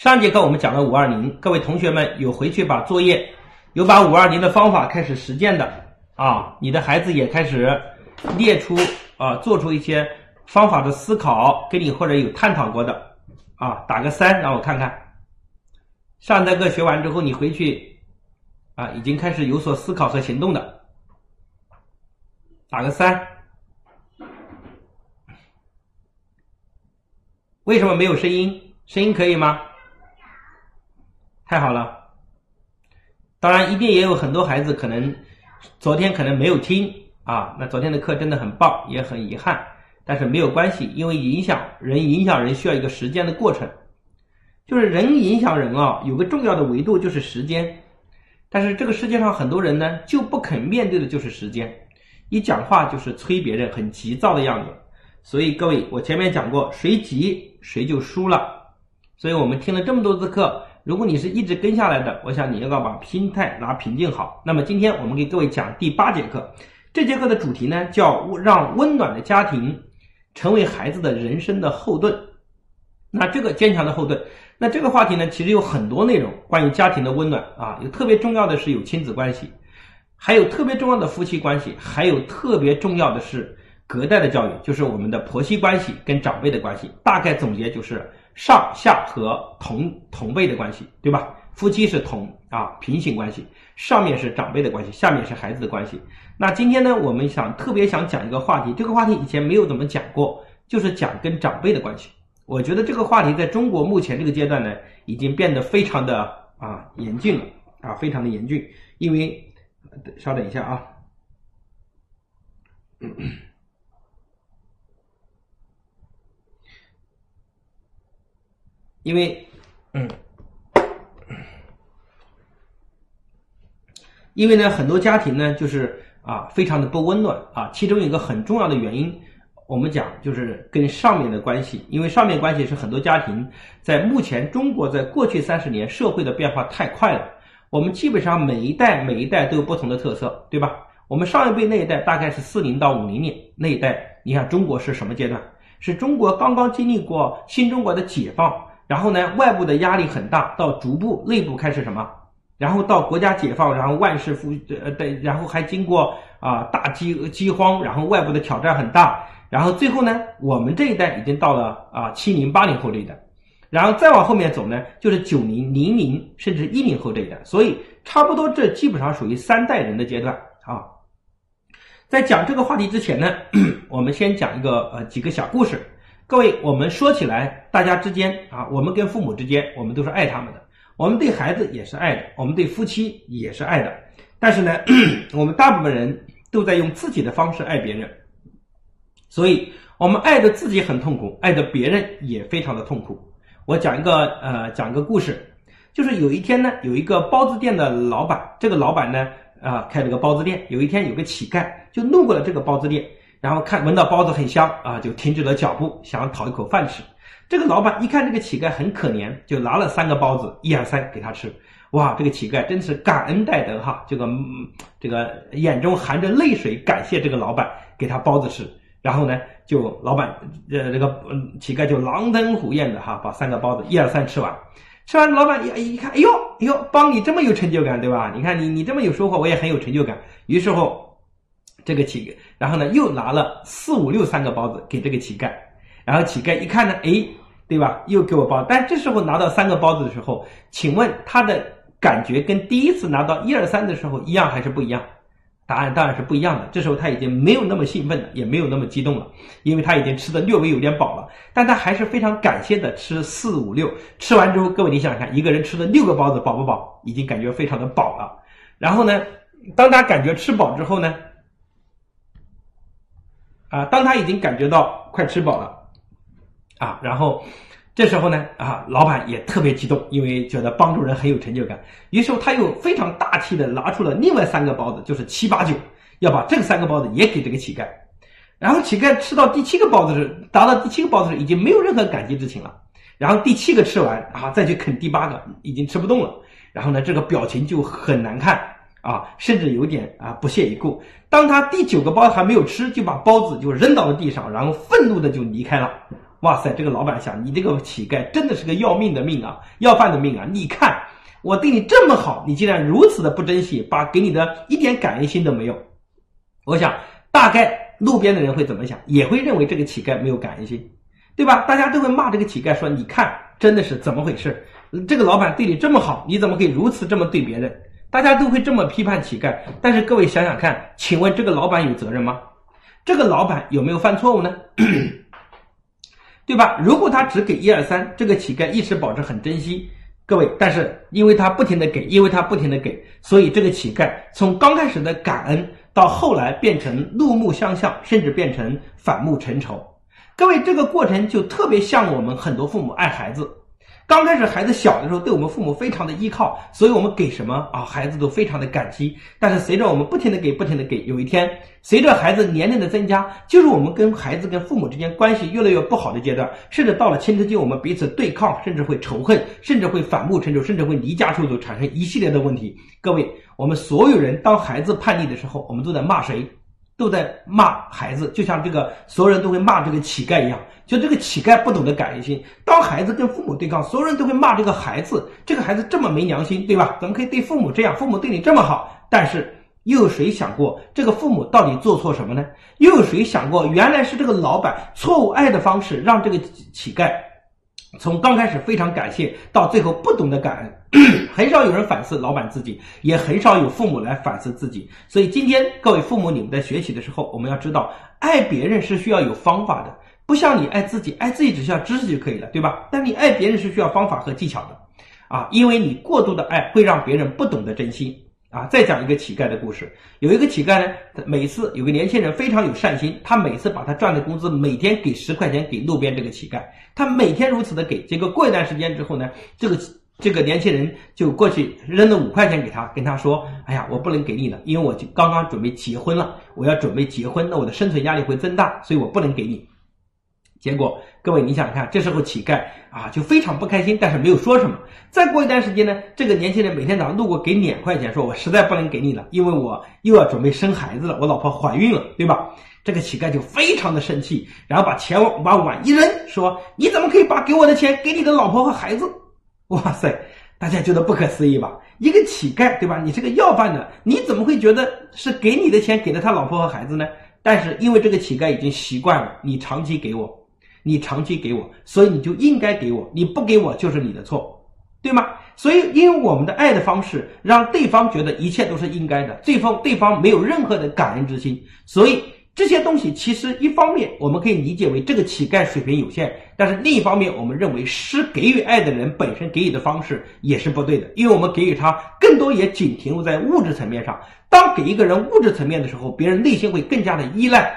上节课我们讲了五二零，各位同学们有回去把作业，有把五二零的方法开始实践的啊，你的孩子也开始列出啊，做出一些方法的思考，跟你或者有探讨过的啊，打个三让我看看。上节课学完之后，你回去啊，已经开始有所思考和行动的，打个三。为什么没有声音？声音可以吗？太好了。当然，一定也有很多孩子可能昨天可能没有听啊。那昨天的课真的很棒，也很遗憾，但是没有关系，因为影响人，影响人需要一个时间的过程。就是人影响人啊，有个重要的维度就是时间。但是这个世界上很多人呢，就不肯面对的就是时间，一讲话就是催别人，很急躁的样子。所以各位，我前面讲过，谁急谁就输了。所以我们听了这么多次课，如果你是一直跟下来的，我想你要把心态拿平静好。那么今天我们给各位讲第八节课，这节课的主题呢叫让温暖的家庭成为孩子的人生的后盾。那这个坚强的后盾，那这个话题呢其实有很多内容，关于家庭的温暖啊，有特别重要的是有亲子关系，还有特别重要的夫妻关系，还有特别重要的是。隔代的教育就是我们的婆媳关系跟长辈的关系，大概总结就是上下和同同辈的关系，对吧？夫妻是同啊平行关系，上面是长辈的关系，下面是孩子的关系。那今天呢，我们想特别想讲一个话题，这个话题以前没有怎么讲过，就是讲跟长辈的关系。我觉得这个话题在中国目前这个阶段呢，已经变得非常的啊严峻了啊，非常的严峻。因为稍等一下啊。因为，嗯，因为呢，很多家庭呢，就是啊，非常的不温暖啊。其中有一个很重要的原因，我们讲就是跟上面的关系。因为上面关系是很多家庭在目前中国在过去三十年社会的变化太快了，我们基本上每一代每一代都有不同的特色，对吧？我们上一辈那一代大概是四零到五零年那一代，你看中国是什么阶段？是中国刚刚经历过新中国的解放。然后呢，外部的压力很大，到逐步内部开始什么，然后到国家解放，然后万事复呃对，然后还经过啊大饥饥荒，然后外部的挑战很大，然后最后呢，我们这一代已经到了啊七零八零后这一代，然后再往后面走呢，就是九零零零甚至一零后这一代，所以差不多这基本上属于三代人的阶段啊。在讲这个话题之前呢，我们先讲一个呃几个小故事。各位，我们说起来，大家之间啊，我们跟父母之间，我们都是爱他们的，我们对孩子也是爱的，我们对夫妻也是爱的。但是呢，我们大部分人都在用自己的方式爱别人，所以我们爱的自己很痛苦，爱的别人也非常的痛苦。我讲一个呃，讲个故事，就是有一天呢，有一个包子店的老板，这个老板呢啊，开了个包子店，有一天有个乞丐就路过了这个包子店。然后看闻到包子很香啊，就停止了脚步，想讨一口饭吃。这个老板一看这个乞丐很可怜，就拿了三个包子，一二三给他吃。哇，这个乞丐真是感恩戴德哈，这个这个眼中含着泪水，感谢这个老板给他包子吃。然后呢，就老板呃这个嗯乞丐就狼吞虎咽的哈，把三个包子一二三吃完。吃完，老板一一看，哎呦哎呦，帮你这么有成就感对吧？你看你你这么有收获，我也很有成就感。于是乎。这个乞丐，然后呢，又拿了四五六三个包子给这个乞丐，然后乞丐一看呢，哎，对吧？又给我包，但这时候拿到三个包子的时候，请问他的感觉跟第一次拿到一二三的时候一样还是不一样？答案当然是不一样的。这时候他已经没有那么兴奋了，也没有那么激动了，因为他已经吃的略微有点饱了。但他还是非常感谢的吃四五六，吃完之后，各位你想想看，一个人吃了六个包子，饱不饱？已经感觉非常的饱了。然后呢，当他感觉吃饱之后呢？啊，当他已经感觉到快吃饱了，啊，然后这时候呢，啊，老板也特别激动，因为觉得帮助人很有成就感，于是他又非常大气的拿出了另外三个包子，就是七八九，要把这三个包子也给这个乞丐。然后乞丐吃到第七个包子时，达到第七个包子时，已经没有任何感激之情了。然后第七个吃完，啊，再去啃第八个，已经吃不动了。然后呢，这个表情就很难看。啊，甚至有点啊不屑一顾。当他第九个包还没有吃，就把包子就扔到了地上，然后愤怒的就离开了。哇塞，这个老板想，你这个乞丐真的是个要命的命啊，要饭的命啊！你看我对你这么好，你竟然如此的不珍惜，把给你的一点感恩心都没有。我想，大概路边的人会怎么想？也会认为这个乞丐没有感恩心，对吧？大家都会骂这个乞丐说：“你看，真的是怎么回事？这个老板对你这么好，你怎么可以如此这么对别人？”大家都会这么批判乞丐。但是各位想想看，请问这个老板有责任吗？这个老板有没有犯错误呢？对吧？如果他只给一二三，这个乞丐一直保持很珍惜，各位，但是因为他不停的给，因为他不停的给，所以这个乞丐从刚开始的感恩，到后来变成怒目相向，甚至变成反目成仇。各位，这个过程就特别像我们很多父母爱孩子。刚开始孩子小的时候，对我们父母非常的依靠，所以我们给什么啊，孩子都非常的感激。但是随着我们不停的给，不停的给，有一天，随着孩子年龄的增加，就是我们跟孩子跟父母之间关系越来越不好的阶段，甚至到了青春期，我们彼此对抗，甚至会仇恨，甚至会反目成仇，甚至会离家出走，产生一系列的问题。各位，我们所有人当孩子叛逆的时候，我们都在骂谁？都在骂孩子，就像这个所有人都会骂这个乞丐一样。就这个乞丐不懂得感恩心，当孩子跟父母对抗，所有人都会骂这个孩子。这个孩子这么没良心，对吧？怎么可以对父母这样？父母对你这么好，但是又有谁想过这个父母到底做错什么呢？又有谁想过，原来是这个老板错误爱的方式，让这个乞丐。从刚开始非常感谢，到最后不懂得感恩，很少有人反思老板自己，也很少有父母来反思自己。所以今天各位父母，你们在学习的时候，我们要知道，爱别人是需要有方法的，不像你爱自己，爱自己只需要知识就可以了，对吧？但你爱别人是需要方法和技巧的，啊，因为你过度的爱会让别人不懂得珍惜。啊，再讲一个乞丐的故事。有一个乞丐呢，他每次有个年轻人非常有善心，他每次把他赚的工资每天给十块钱给路边这个乞丐，他每天如此的给。结果过一段时间之后呢，这个这个年轻人就过去扔了五块钱给他，跟他说：“哎呀，我不能给你了，因为我就刚刚准备结婚了，我要准备结婚，那我的生存压力会增大，所以我不能给你。”结果，各位你想看，这时候乞丐啊就非常不开心，但是没有说什么。再过一段时间呢，这个年轻人每天早上路过给两块钱，说我实在不能给你了，因为我又要准备生孩子了，我老婆怀孕了，对吧？这个乞丐就非常的生气，然后把钱往把碗一扔，说你怎么可以把给我的钱给你的老婆和孩子？哇塞，大家觉得不可思议吧？一个乞丐，对吧？你是个要饭的，你怎么会觉得是给你的钱给了他老婆和孩子呢？但是因为这个乞丐已经习惯了，你长期给我。你长期给我，所以你就应该给我。你不给我就是你的错，对吗？所以，因为我们的爱的方式让对方觉得一切都是应该的，对方对方没有任何的感恩之心。所以这些东西其实一方面我们可以理解为这个乞丐水平有限，但是另一方面我们认为施给予爱的人本身给予的方式也是不对的，因为我们给予他更多也仅停留在物质层面上。当给一个人物质层面的时候，别人内心会更加的依赖，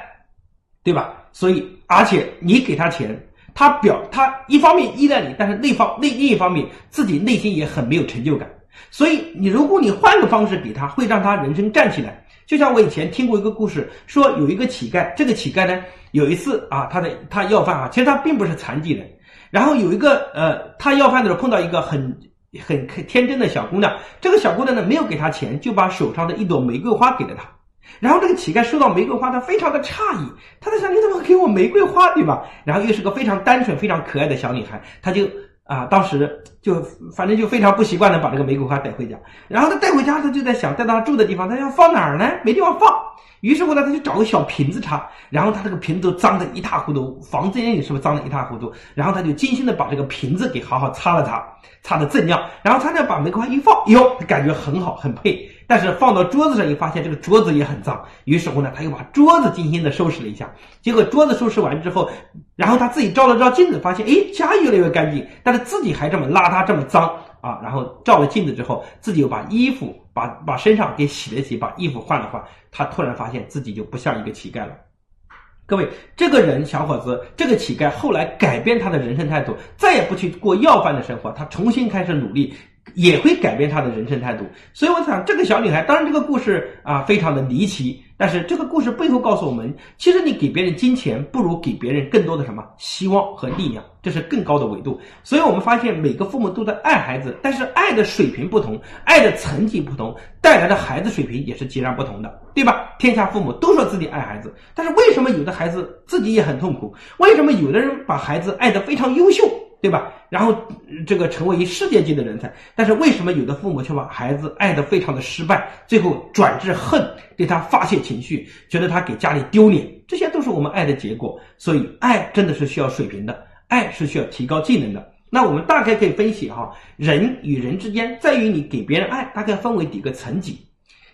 对吧？所以，而且你给他钱，他表他一方面依赖你，但是另方另另一方面自己内心也很没有成就感。所以，你如果你换个方式给他，会让他人生站起来。就像我以前听过一个故事，说有一个乞丐，这个乞丐呢，有一次啊，他的他要饭啊，其实他并不是残疾人。然后有一个呃，他要饭的时候碰到一个很很天真的小姑娘，这个小姑娘呢没有给他钱，就把手上的一朵玫瑰花给了他。然后这个乞丐收到玫瑰花，他非常的诧异，他在想你怎么给我玫瑰花，对吧？然后又是个非常单纯、非常可爱的小女孩，他就啊，当时就反正就非常不习惯的把这个玫瑰花带回家。然后他带回家，他就在想带到他住的地方，他要放哪儿呢？没地方放。于是乎呢，他就找个小瓶子插，然后他这个瓶子都脏得一塌糊涂，房间里是不是脏得一塌糊涂？然后他就精心的把这个瓶子给好好擦了擦，擦的锃亮。然后他再把玫瑰花一放，哟，感觉很好，很配。但是放到桌子上一发现这个桌子也很脏，于是乎呢，他又把桌子精心的收拾了一下。结果桌子收拾完之后，然后他自己照了照镜子，发现哎，家越来越干净，但是自己还这么邋遢，这么脏啊。然后照了镜子之后，自己又把衣服把把身上给洗了洗，把衣服换了换，他突然发现自己就不像一个乞丐了。各位，这个人小伙子，这个乞丐后来改变他的人生态度，再也不去过要饭的生活，他重新开始努力。也会改变她的人生态度，所以我想这个小女孩，当然这个故事啊非常的离奇，但是这个故事背后告诉我们，其实你给别人金钱，不如给别人更多的什么希望和力量，这是更高的维度。所以我们发现每个父母都在爱孩子，但是爱的水平不同，爱的层级不同，带来的孩子水平也是截然不同的，对吧？天下父母都说自己爱孩子，但是为什么有的孩子自己也很痛苦？为什么有的人把孩子爱得非常优秀？对吧？然后这个成为一世界级的人才，但是为什么有的父母却把孩子爱得非常的失败，最后转至恨，对他发泄情绪，觉得他给家里丢脸？这些都是我们爱的结果。所以，爱真的是需要水平的，爱是需要提高技能的。那我们大概可以分析哈，人与人之间在于你给别人爱，大概分为几个层级。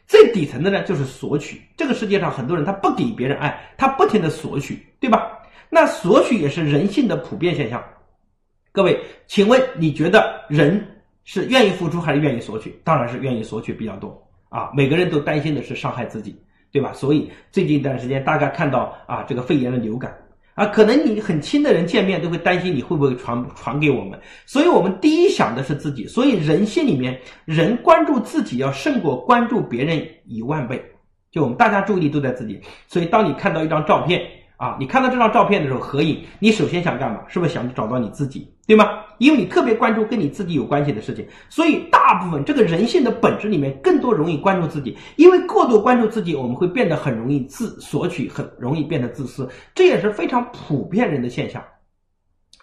最底层的呢，就是索取。这个世界上很多人他不给别人爱，他不停的索取，对吧？那索取也是人性的普遍现象。各位，请问你觉得人是愿意付出还是愿意索取？当然是愿意索取比较多啊！每个人都担心的是伤害自己，对吧？所以最近一段时间，大家看到啊，这个肺炎的流感啊，可能你很亲的人见面都会担心你会不会传传给我们，所以我们第一想的是自己。所以人性里面，人关注自己要胜过关注别人一万倍。就我们大家注意力都在自己，所以当你看到一张照片。啊，你看到这张照片的时候，合影，你首先想干嘛？是不是想找到你自己，对吗？因为你特别关注跟你自己有关系的事情，所以大部分这个人性的本质里面，更多容易关注自己。因为过度关注自己，我们会变得很容易自索取，很容易变得自私，这也是非常普遍人的现象。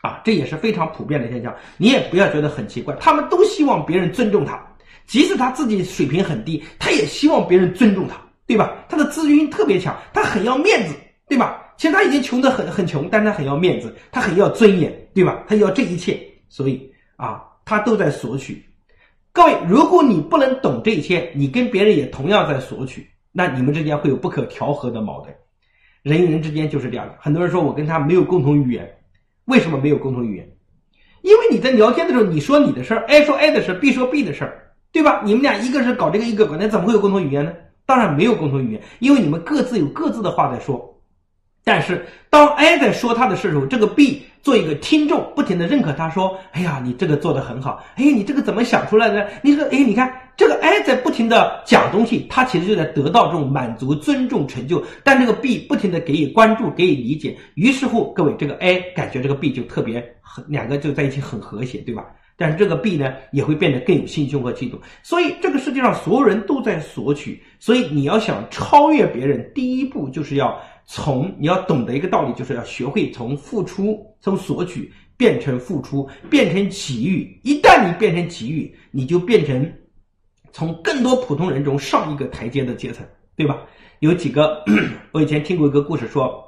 啊，这也是非常普遍的现象，你也不要觉得很奇怪，他们都希望别人尊重他，即使他自己水平很低，他也希望别人尊重他，对吧？他的自尊心特别强，他很要面子，对吧？其实他已经穷得很很穷，但是他很要面子，他很要尊严，对吧？他要这一切，所以啊，他都在索取。各位，如果你不能懂这一切，你跟别人也同样在索取，那你们之间会有不可调和的矛盾。人与人之间就是这样的。很多人说我跟他没有共同语言，为什么没有共同语言？因为你在聊天的时候，你说你的事儿，A 说 A 的事儿，B 说 B 的事儿，对吧？你们俩一个是搞这个，一个搞那，怎么会有共同语言呢？当然没有共同语言，因为你们各自有各自的话在说。但是当 A 在说他的事时候，这个 B 做一个听众，不停的认可他，说：“哎呀，你这个做的很好，哎，你这个怎么想出来的？你说，哎，你看这个 A 在不停的讲东西，他其实就在得到这种满足、尊重、成就。但这个 B 不停的给予关注、给予理解，于是乎，各位这个 A 感觉这个 B 就特别很，两个就在一起很和谐，对吧？但是这个 B 呢，也会变得更有心胸和气度。所以这个世界上所有人都在索取，所以你要想超越别人，第一步就是要。从你要懂得一个道理，就是要学会从付出、从索取变成付出，变成给予。一旦你变成给予，你就变成从更多普通人中上一个台阶的阶层，对吧？有几个，我以前听过一个故事，说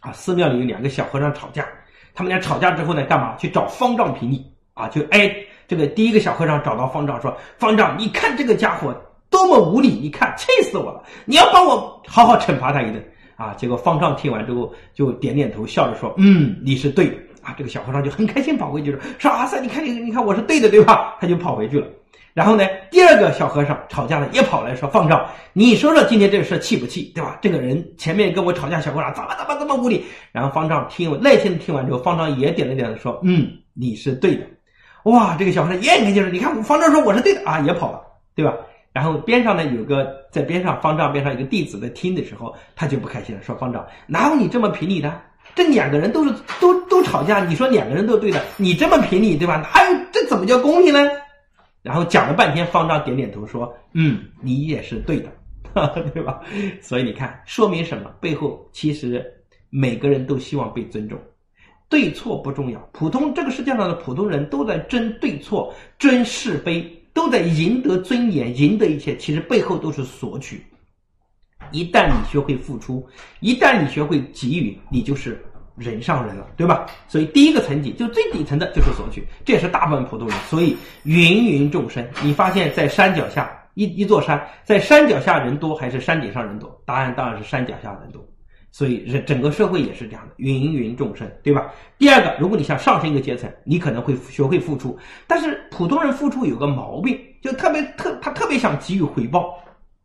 啊，寺庙里有两个小和尚吵架，他们俩吵架之后呢，干嘛？去找方丈评理啊？就哎，这个第一个小和尚找到方丈说：“方丈，你看这个家伙多么无理，你看气死我了！你要帮我好好惩罚他一顿。”啊！结果方丈听完之后就点点头，笑着说：“嗯，你是对的。”啊，这个小和尚就很开心跑回去说：“说阿三，你看你，你看我是对的，对吧？”他就跑回去了。然后呢，第二个小和尚吵架了，也跑来说：“方丈，你说说今天这个事气不气？对吧？这个人前面跟我吵架，小和尚怎么怎么怎么无理？”然后方丈听耐心的听完之后，方丈也点了点头说：“嗯，你是对的。”哇，这个小和尚也很开心说：“你看，方丈说我是对的啊，也跑了，对吧？”然后边上呢有个在边上方丈边上一个弟子在听的时候，他就不开心了，说方丈哪有你这么评理的？这两个人都是都都吵架，你说两个人都对的，你这么评理对吧？哪有这怎么叫公平呢？然后讲了半天，方丈点点头说：“嗯，你也是对的，对吧？”所以你看，说明什么？背后其实每个人都希望被尊重，对错不重要。普通这个世界上的普通人都在争对错，争是非。都在赢得尊严，赢得一切，其实背后都是索取。一旦你学会付出，一旦你学会给予，你就是人上人了，对吧？所以第一个层级就最底层的就是索取，这也是大部分普通人。所以芸芸众生，你发现在山脚下一一座山，在山脚下人多还是山顶上人多？答案当然是山脚下人多。所以人整个社会也是这样的，芸芸众生，对吧？第二个，如果你想上升一个阶层，你可能会学会付出，但是普通人付出有个毛病，就特别特，他特别想给予回报，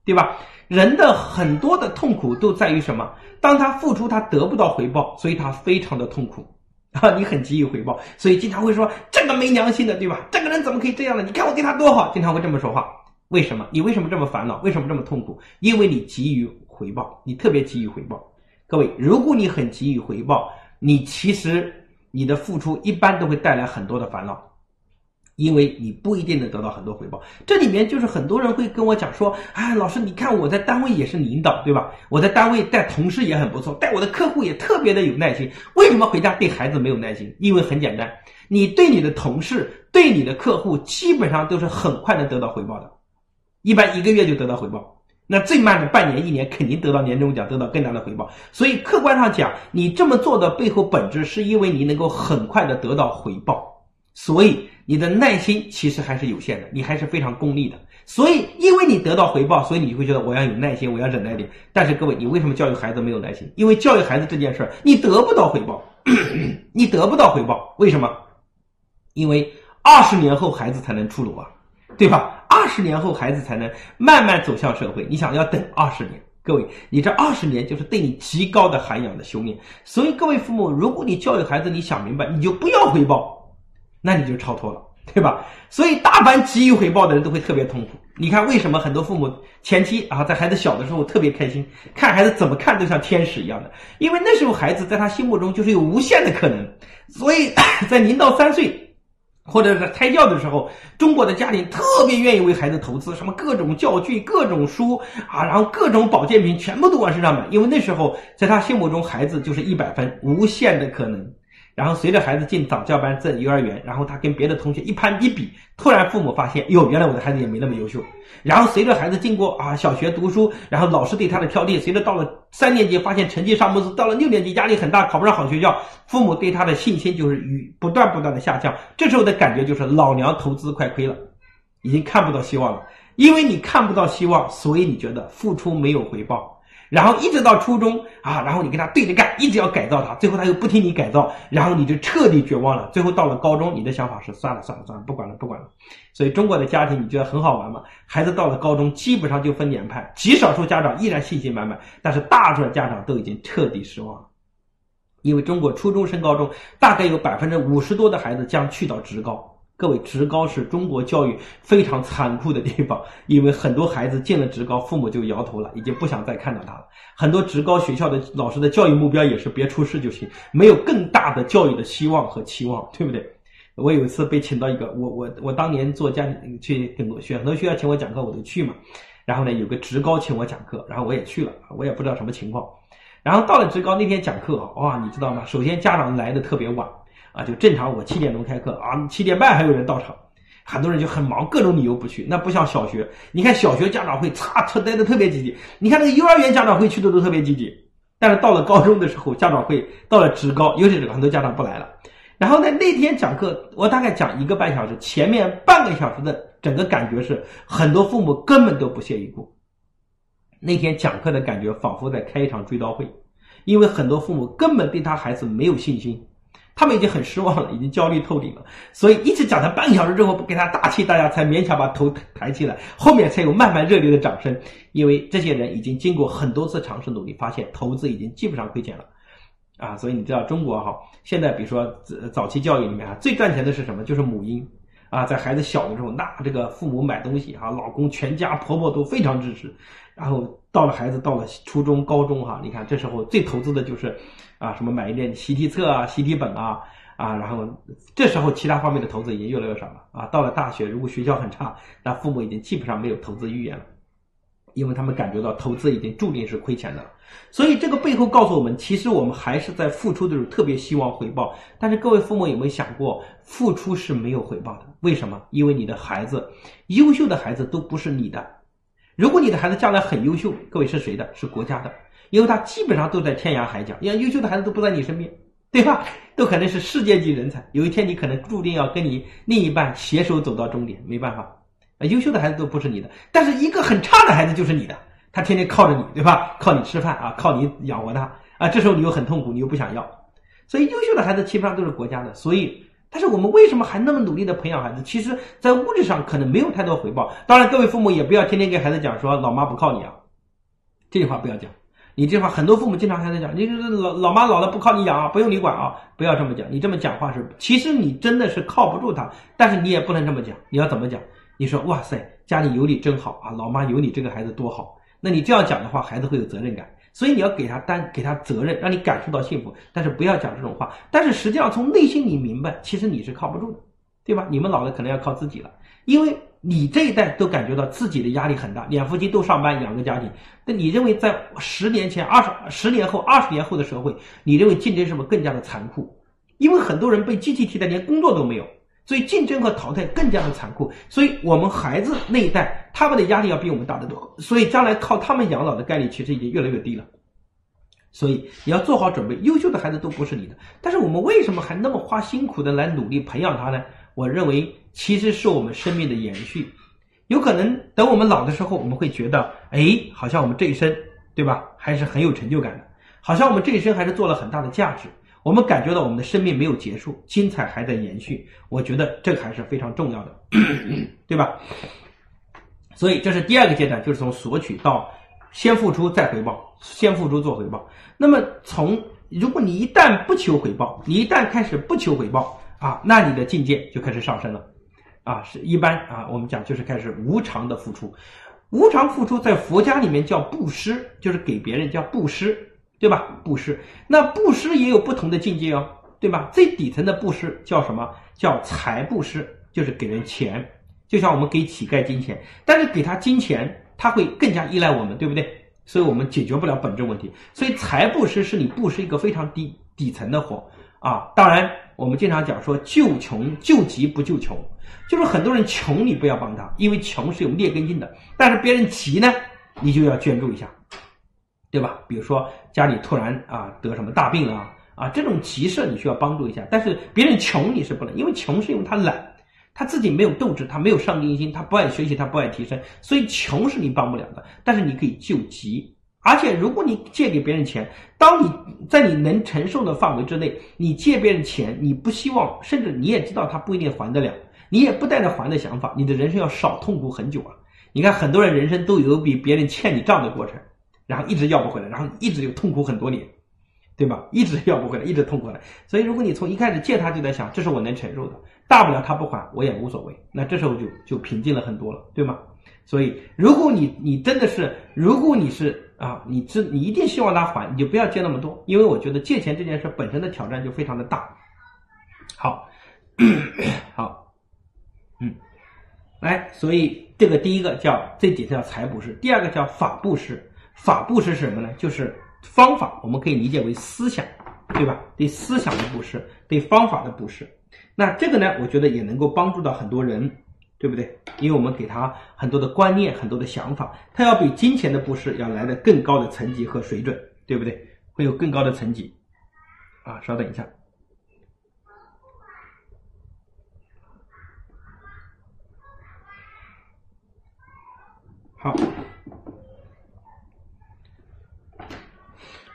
对吧？人的很多的痛苦都在于什么？当他付出他得不到回报，所以他非常的痛苦 啊！你很给予回报，所以经常会说这个没良心的，对吧？这个人怎么可以这样呢？你看我对他多好，经常会这么说话。为什么？你为什么这么烦恼？为什么这么痛苦？因为你给予。回报，你特别急于回报。各位，如果你很急于回报，你其实你的付出一般都会带来很多的烦恼。因为你不一定能得到很多回报，这里面就是很多人会跟我讲说，啊，老师，你看我在单位也是领导，对吧？我在单位带同事也很不错，带我的客户也特别的有耐心。为什么回家对孩子没有耐心？因为很简单，你对你的同事、对你的客户，基本上都是很快能得到回报的，一般一个月就得到回报，那最慢的半年、一年肯定得到年终奖，得到更大的回报。所以客观上讲，你这么做的背后本质是因为你能够很快的得到回报。所以你的耐心其实还是有限的，你还是非常功利的。所以因为你得到回报，所以你会觉得我要有耐心，我要忍耐点。但是各位，你为什么教育孩子没有耐心？因为教育孩子这件事儿，你得不到回报，你得不到回报。为什么？因为二十年后孩子才能出炉啊，对吧？二十年后孩子才能慢慢走向社会。你想要等二十年，各位，你这二十年就是对你极高的涵养的修炼。所以各位父母，如果你教育孩子，你想明白，你就不要回报。那你就超脱了，对吧？所以大凡急于回报的人都会特别痛苦。你看，为什么很多父母前期啊，在孩子小的时候特别开心，看孩子怎么看都像天使一样的？因为那时候孩子在他心目中就是有无限的可能。所以 在零到三岁或者是胎教的时候，中国的家庭特别愿意为孩子投资，什么各种教具、各种书啊，然后各种保健品全部都往身上买，因为那时候在他心目中，孩子就是一百分，无限的可能。然后随着孩子进早教班、进幼儿园，然后他跟别的同学一攀一比，突然父母发现，哟，原来我的孩子也没那么优秀。然后随着孩子经过啊小学读书，然后老师对他的挑剔，随着到了三年级，发现成绩上不去，到了六年级压力很大，考不上好学校，父母对他的信心就是与不断不断的下降。这时候的感觉就是老娘投资快亏了，已经看不到希望了。因为你看不到希望，所以你觉得付出没有回报。然后一直到初中啊，然后你跟他对着干，一直要改造他，最后他又不听你改造，然后你就彻底绝望了。最后到了高中，你的想法是算了算了算了，不管了不管了。所以中国的家庭你觉得很好玩吗？孩子到了高中，基本上就分两派，极少数家长依然信心满满，但是大数家长都已经彻底失望了，因为中国初中升高中，大概有百分之五十多的孩子将去到职高。各位，职高是中国教育非常残酷的地方，因为很多孩子进了职高，父母就摇头了，已经不想再看到他了。很多职高学校的老师的教育目标也是别出事就行，没有更大的教育的希望和期望，对不对？我有一次被请到一个，我我我当年做家去很多学很多学校请我讲课，我都去嘛。然后呢，有个职高请我讲课，然后我也去了，我也不知道什么情况。然后到了职高那天讲课，哇，你知道吗？首先家长来的特别晚。啊，就正常我七点钟开课啊，七点半还有人到场，很多人就很忙，各种理由不去。那不像小学，你看小学家长会擦特待的特别积极，你看那个幼儿园家长会去的都特别积极。但是到了高中的时候，家长会到了职高，尤其是很多家长不来了。然后呢，那天讲课我大概讲一个半小时，前面半个小时的整个感觉是很多父母根本都不屑一顾。那天讲课的感觉仿佛在开一场追悼会，因为很多父母根本对他孩子没有信心。他们已经很失望了，已经焦虑透顶了，所以一直讲他半个小时之后不给他打气，大家才勉强把头抬起来，后面才有慢慢热烈的掌声。因为这些人已经经过很多次尝试努力，发现投资已经基本上亏钱了，啊，所以你知道中国哈，现在比如说早期教育里面啊，最赚钱的是什么？就是母婴啊，在孩子小的时候，那这个父母买东西啊，老公全家婆婆都非常支持，然后到了孩子到了初中、高中哈，你看这时候最投资的就是。啊，什么买一点习题册啊、习题本啊，啊，然后这时候其他方面的投资已经越来越少了啊。到了大学，如果学校很差，那父母已经基本上没有投资意愿了，因为他们感觉到投资已经注定是亏钱的了。所以这个背后告诉我们，其实我们还是在付出的时候特别希望回报。但是各位父母有没有想过，付出是没有回报的？为什么？因为你的孩子，优秀的孩子都不是你的。如果你的孩子将来很优秀，各位是谁的？是国家的。因为他基本上都在天涯海角，你看优秀的孩子都不在你身边，对吧？都可能是世界级人才。有一天你可能注定要跟你另一半携手走到终点，没办法。啊，优秀的孩子都不是你的，但是一个很差的孩子就是你的，他天天靠着你，对吧？靠你吃饭啊，靠你养活他啊。这时候你又很痛苦，你又不想要。所以优秀的孩子基本上都是国家的。所以，但是我们为什么还那么努力的培养孩子？其实，在物质上可能没有太多回报。当然，各位父母也不要天天给孩子讲说老妈不靠你啊，这句话不要讲。你这话很多父母经常还在讲，你这老老妈老了不靠你养啊，不用你管啊，不要这么讲。你这么讲话是，其实你真的是靠不住他，但是你也不能这么讲。你要怎么讲？你说哇塞，家里有你真好啊，老妈有你这个孩子多好。那你这样讲的话，孩子会有责任感。所以你要给他担给他责任，让你感受到幸福，但是不要讲这种话。但是实际上从内心里明白，其实你是靠不住的，对吧？你们老了可能要靠自己了，因为你这一代都感觉到自己的压力很大，两夫妻都上班养个家庭。那你认为在十年前、二十十年后、二十年后的社会，你认为竞争是不是更加的残酷？因为很多人被机器替代，连工作都没有，所以竞争和淘汰更加的残酷。所以我们孩子那一代，他们的压力要比我们大得多，所以将来靠他们养老的概率其实已经越来越低了。所以你要做好准备，优秀的孩子都不是你的。但是我们为什么还那么花辛苦的来努力培养他呢？我认为其实是我们生命的延续。有可能等我们老的时候，我们会觉得，哎，好像我们这一生，对吧，还是很有成就感的，好像我们这一生还是做了很大的价值。我们感觉到我们的生命没有结束，精彩还在延续。我觉得这个还是非常重要的，对吧？所以这是第二个阶段，就是从索取到。先付出再回报，先付出做回报。那么从如果你一旦不求回报，你一旦开始不求回报啊，那你的境界就开始上升了，啊，是一般啊，我们讲就是开始无偿的付出，无偿付出在佛家里面叫布施，就是给别人叫布施，对吧？布施，那布施也有不同的境界哦，对吧？最底层的布施叫什么？叫财布施，就是给人钱，就像我们给乞丐金钱，但是给他金钱。他会更加依赖我们，对不对？所以我们解决不了本质问题。所以财布施是你布施一个非常低底层的活啊。当然，我们经常讲说救穷救急不救穷，就是很多人穷你不要帮他，因为穷是有劣根性的。但是别人急呢，你就要捐助一下，对吧？比如说家里突然啊得什么大病了啊，这种急事你需要帮助一下。但是别人穷你是不能，因为穷是因为他懒。他自己没有斗志，他没有上进心，他不爱学习，他不爱提升，所以穷是你帮不了的。但是你可以救急，而且如果你借给别人钱，当你在你能承受的范围之内，你借别人钱，你不希望，甚至你也知道他不一定还得了，你也不带着还的想法，你的人生要少痛苦很久啊！你看很多人人生都有比别人欠你账的过程，然后一直要不回来，然后一直就痛苦很多年，对吧？一直要不回来，一直痛苦来。所以如果你从一开始借他就在想，这是我能承受的。大不了他不还，我也无所谓。那这时候就就平静了很多了，对吗？所以，如果你你真的是，如果你是啊，你这你一定希望他还，你就不要借那么多，因为我觉得借钱这件事本身的挑战就非常的大。好，好，嗯，来，所以这个第一个叫这几条财布施，第二个叫法布施。法布施是什么呢？就是方法，我们可以理解为思想，对吧？对思想的布施，对方法的布施。那这个呢，我觉得也能够帮助到很多人，对不对？因为我们给他很多的观念、很多的想法，他要比金钱的布施要来的更高的层级和水准，对不对？会有更高的层级。啊，稍等一下。好，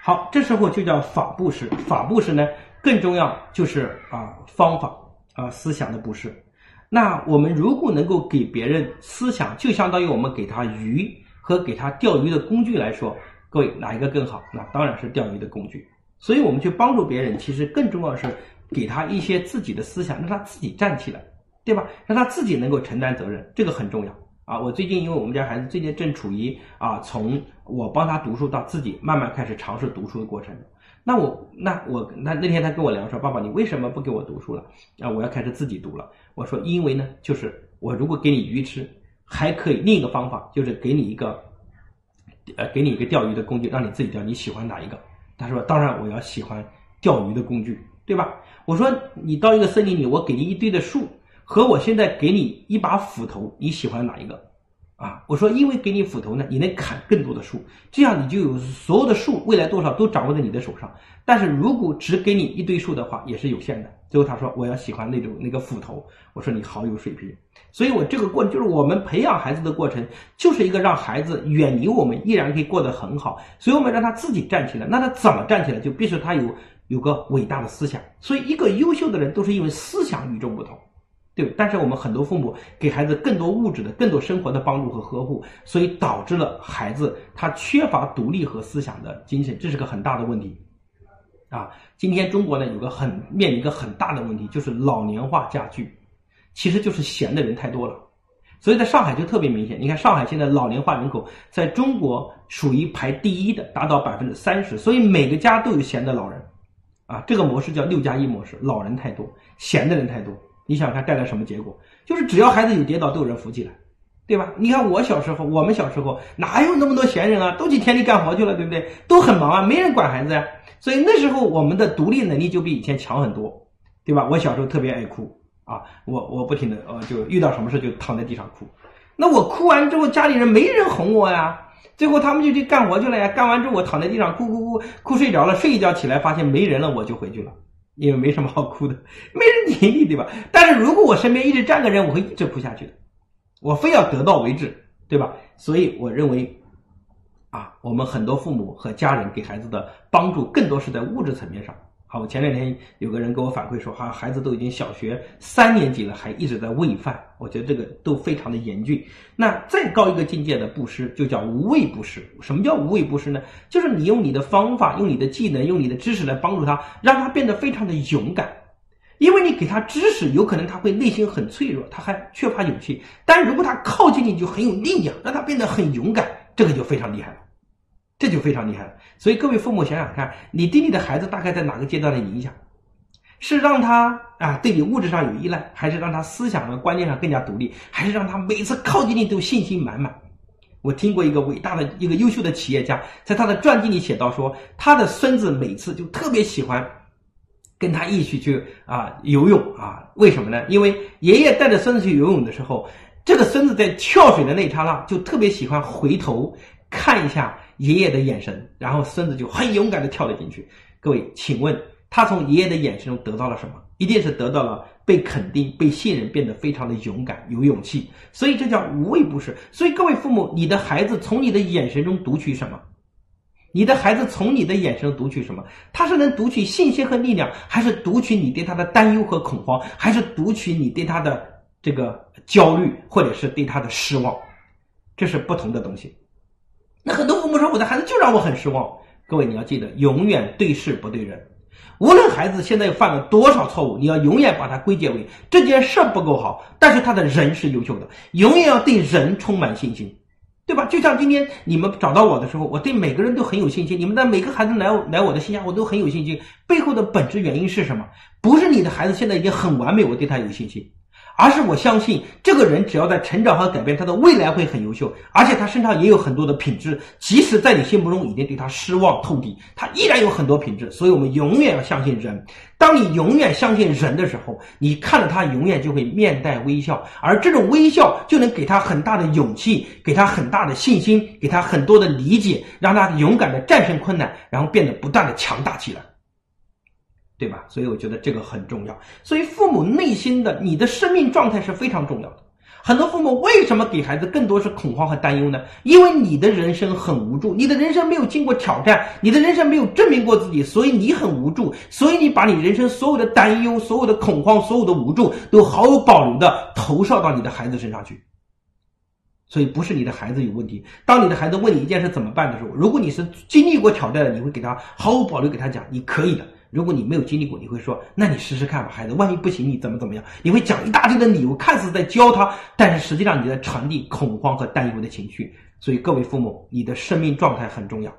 好，这时候就叫法布施。法布施呢，更重要就是啊，方法。啊，思想的布施。那我们如果能够给别人思想，就相当于我们给他鱼和给他钓鱼的工具来说，各位哪一个更好？那当然是钓鱼的工具。所以我们去帮助别人，其实更重要的是给他一些自己的思想，让他自己站起来，对吧？让他自己能够承担责任，这个很重要啊。我最近因为我们家孩子最近正处于啊，从我帮他读书到自己慢慢开始尝试读书的过程。那我那我那那天他跟我聊说，爸爸你为什么不给我读书了？啊，我要开始自己读了。我说因为呢，就是我如果给你鱼吃，还可以另一个方法就是给你一个，呃，给你一个钓鱼的工具，让你自己钓。你喜欢哪一个？他说当然我要喜欢钓鱼的工具，对吧？我说你到一个森林里，我给你一堆的树，和我现在给你一把斧头，你喜欢哪一个？啊，我说，因为给你斧头呢，你能砍更多的树，这样你就有所有的树，未来多少都掌握在你的手上。但是如果只给你一堆树的话，也是有限的。最后他说，我要喜欢那种那个斧头。我说你好有水平。所以我这个过程就是我们培养孩子的过程，就是一个让孩子远离我们，依然可以过得很好。所以我们让他自己站起来，那他怎么站起来？就必须他有有个伟大的思想。所以一个优秀的人都是因为思想与众不同。对，但是我们很多父母给孩子更多物质的、更多生活的帮助和呵护，所以导致了孩子他缺乏独立和思想的精神，这是个很大的问题。啊，今天中国呢有个很面临一个很大的问题，就是老年化加剧，其实就是闲的人太多了。所以在上海就特别明显。你看上海现在老龄化人口在中国属于排第一的，达到百分之三十，所以每个家都有闲的老人，啊，这个模式叫六加一模式，老人太多，闲的人太多。你想看带来什么结果？就是只要孩子有跌倒，都有人扶起来，对吧？你看我小时候，我们小时候哪有那么多闲人啊？都去田里干活去了，对不对？都很忙啊，没人管孩子呀。所以那时候我们的独立能力就比以前强很多，对吧？我小时候特别爱哭啊，我我不停的呃，就遇到什么事就躺在地上哭。那我哭完之后，家里人没人哄我呀，最后他们就去干活去了呀。干完之后，我躺在地上哭哭哭哭睡着了，睡一觉起来发现没人了，我就回去了，因为没什么好哭的，没人理你，对吧？但是如果我身边一直站个人，我会一直哭下去的，我非要得到为止，对吧？所以我认为。啊，我们很多父母和家人给孩子的帮助更多是在物质层面上。好，我前两天有个人给我反馈说，哈，孩子都已经小学三年级了，还一直在喂饭。我觉得这个都非常的严峻。那再高一个境界的布施，就叫无畏布施。什么叫无畏布施呢？就是你用你的方法、用你的技能、用你的知识来帮助他，让他变得非常的勇敢。因为你给他知识，有可能他会内心很脆弱，他还缺乏勇气。但如果他靠近你，就很有力量，让他变得很勇敢。这个就非常厉害了，这就非常厉害了。所以各位父母想想看，你对你的孩子大概在哪个阶段的影响？是让他啊对你物质上有依赖，还是让他思想和观念上更加独立，还是让他每次靠近你都信心满满？我听过一个伟大的一个优秀的企业家在他的传记里写到说，他的孙子每次就特别喜欢跟他一起去啊游泳啊，为什么呢？因为爷爷带着孙子去游泳的时候。这个孙子在跳水的那一刹那，就特别喜欢回头看一下爷爷的眼神，然后孙子就很勇敢的跳了进去。各位，请问他从爷爷的眼神中得到了什么？一定是得到了被肯定、被信任，变得非常的勇敢、有勇气。所以这叫无畏不是。所以各位父母，你的孩子从你的眼神中读取什么？你的孩子从你的眼神读取什么？他是能读取信心和力量，还是读取你对他的担忧和恐慌，还是读取你对他的？这个焦虑，或者是对他的失望，这是不同的东西。那很多父母说，我的孩子就让我很失望。各位，你要记得，永远对事不对人。无论孩子现在犯了多少错误，你要永远把它归结为这件事不够好，但是他的人是优秀的。永远要对人充满信心，对吧？就像今天你们找到我的时候，我对每个人都很有信心。你们的每个孩子来来我的新家，我都很有信心。背后的本质原因是什么？不是你的孩子现在已经很完美，我对他有信心。而是我相信，这个人只要在成长和改变，他的未来会很优秀，而且他身上也有很多的品质。即使在你心目中已经对他失望透顶，他依然有很多品质。所以，我们永远要相信人。当你永远相信人的时候，你看着他永远就会面带微笑，而这种微笑就能给他很大的勇气，给他很大的信心，给他很多的理解，让他勇敢的战胜困难，然后变得不断的强大起来。对吧？所以我觉得这个很重要。所以父母内心的你的生命状态是非常重要的。很多父母为什么给孩子更多是恐慌和担忧呢？因为你的人生很无助，你的人生没有经过挑战，你的人生没有证明过自己，所以你很无助。所以你把你人生所有的担忧、所有的恐慌、所有的无助，都毫无保留的投射到你的孩子身上去。所以不是你的孩子有问题。当你的孩子问你一件事怎么办的时候，如果你是经历过挑战的，你会给他毫无保留给他讲，你可以的。如果你没有经历过，你会说：“那你试试看吧，孩子，万一不行，你怎么怎么样？”你会讲一大堆的理由，看似在教他，但是实际上你在传递恐慌和担忧的情绪。所以各位父母，你的生命状态很重要，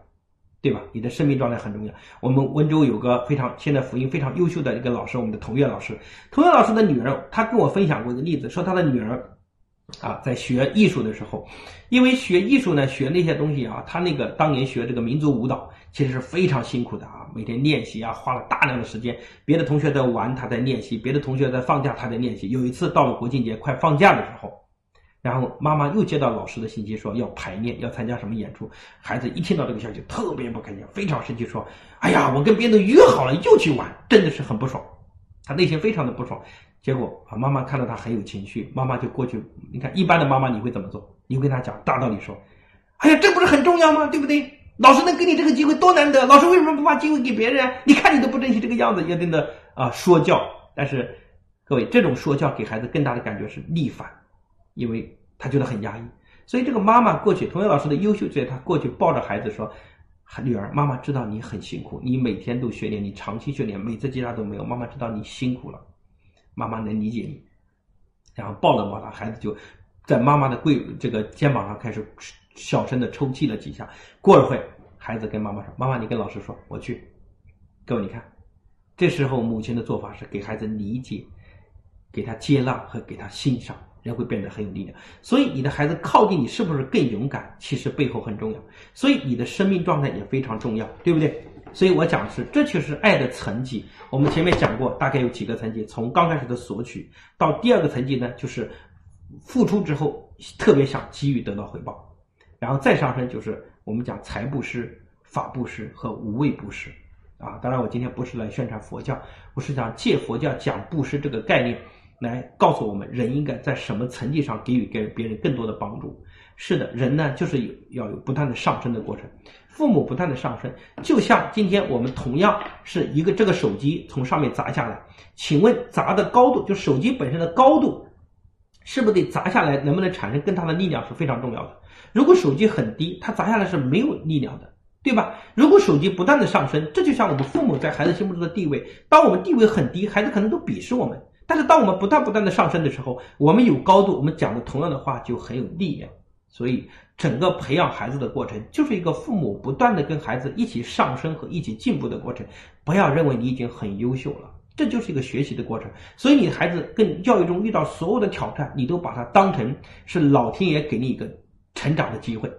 对吧？你的生命状态很重要。我们温州有个非常现在福音非常优秀的一个老师，我们的童月老师。童月老师的女儿，她跟我分享过一个例子，说她的女儿啊，在学艺术的时候，因为学艺术呢，学那些东西啊，她那个当年学这个民族舞蹈。其实是非常辛苦的啊，每天练习啊，花了大量的时间。别的同学在玩，他在练习；别的同学在放假，他在练习。有一次到了国庆节快放假的时候，然后妈妈又接到老师的信息说要排练，要参加什么演出。孩子一听到这个消息，特别不开心，非常生气，说：“哎呀，我跟别人约好了，又去玩，真的是很不爽。”他内心非常的不爽。结果啊，妈妈看到他很有情绪，妈妈就过去。你看，一般的妈妈你会怎么做？你会跟他讲大道理，说：“哎呀，这不是很重要吗？对不对？”老师能给你这个机会多难得，老师为什么不把机会给别人？你看你都不珍惜这个样子，一定的啊说教。但是各位，这种说教给孩子更大的感觉是逆反，因为他觉得很压抑。所以这个妈妈过去，同学老师的优秀在，他过去抱着孩子说：“女儿，妈妈知道你很辛苦，你每天都训练，你长期训练，每次结扎都没有。妈妈知道你辛苦了，妈妈能理解你。”然后抱了抱他，孩子就。在妈妈的跪这个肩膀上开始小声的抽泣了几下。过了会，孩子跟妈妈说：“妈妈，你跟老师说，我去。”各位，你看，这时候母亲的做法是给孩子理解，给他接纳和给他欣赏。人会变得很有力量，所以你的孩子靠近你是不是更勇敢？其实背后很重要，所以你的生命状态也非常重要，对不对？所以我讲的是，这就是爱的层级。我们前面讲过，大概有几个层级，从刚开始的索取到第二个层级呢，就是付出之后特别想给予得到回报，然后再上升就是我们讲财布施、法布施和无畏布施啊。当然，我今天不是来宣传佛教，我是想借佛教讲布施这个概念。来告诉我们，人应该在什么层级上给予给别人更多的帮助？是的，人呢就是有要有不断的上升的过程，父母不断的上升，就像今天我们同样是一个这个手机从上面砸下来，请问砸的高度，就手机本身的高度，是不是得砸下来能不能产生更大的力量是非常重要的？如果手机很低，它砸下来是没有力量的，对吧？如果手机不断的上升，这就像我们父母在孩子心目中的地位，当我们地位很低，孩子可能都鄙视我们。但是，当我们不断不断的上升的时候，我们有高度，我们讲的同样的话就很有力量。所以，整个培养孩子的过程，就是一个父母不断的跟孩子一起上升和一起进步的过程。不要认为你已经很优秀了，这就是一个学习的过程。所以，你的孩子跟教育中遇到所有的挑战，你都把它当成是老天爷给你一个成长的机会。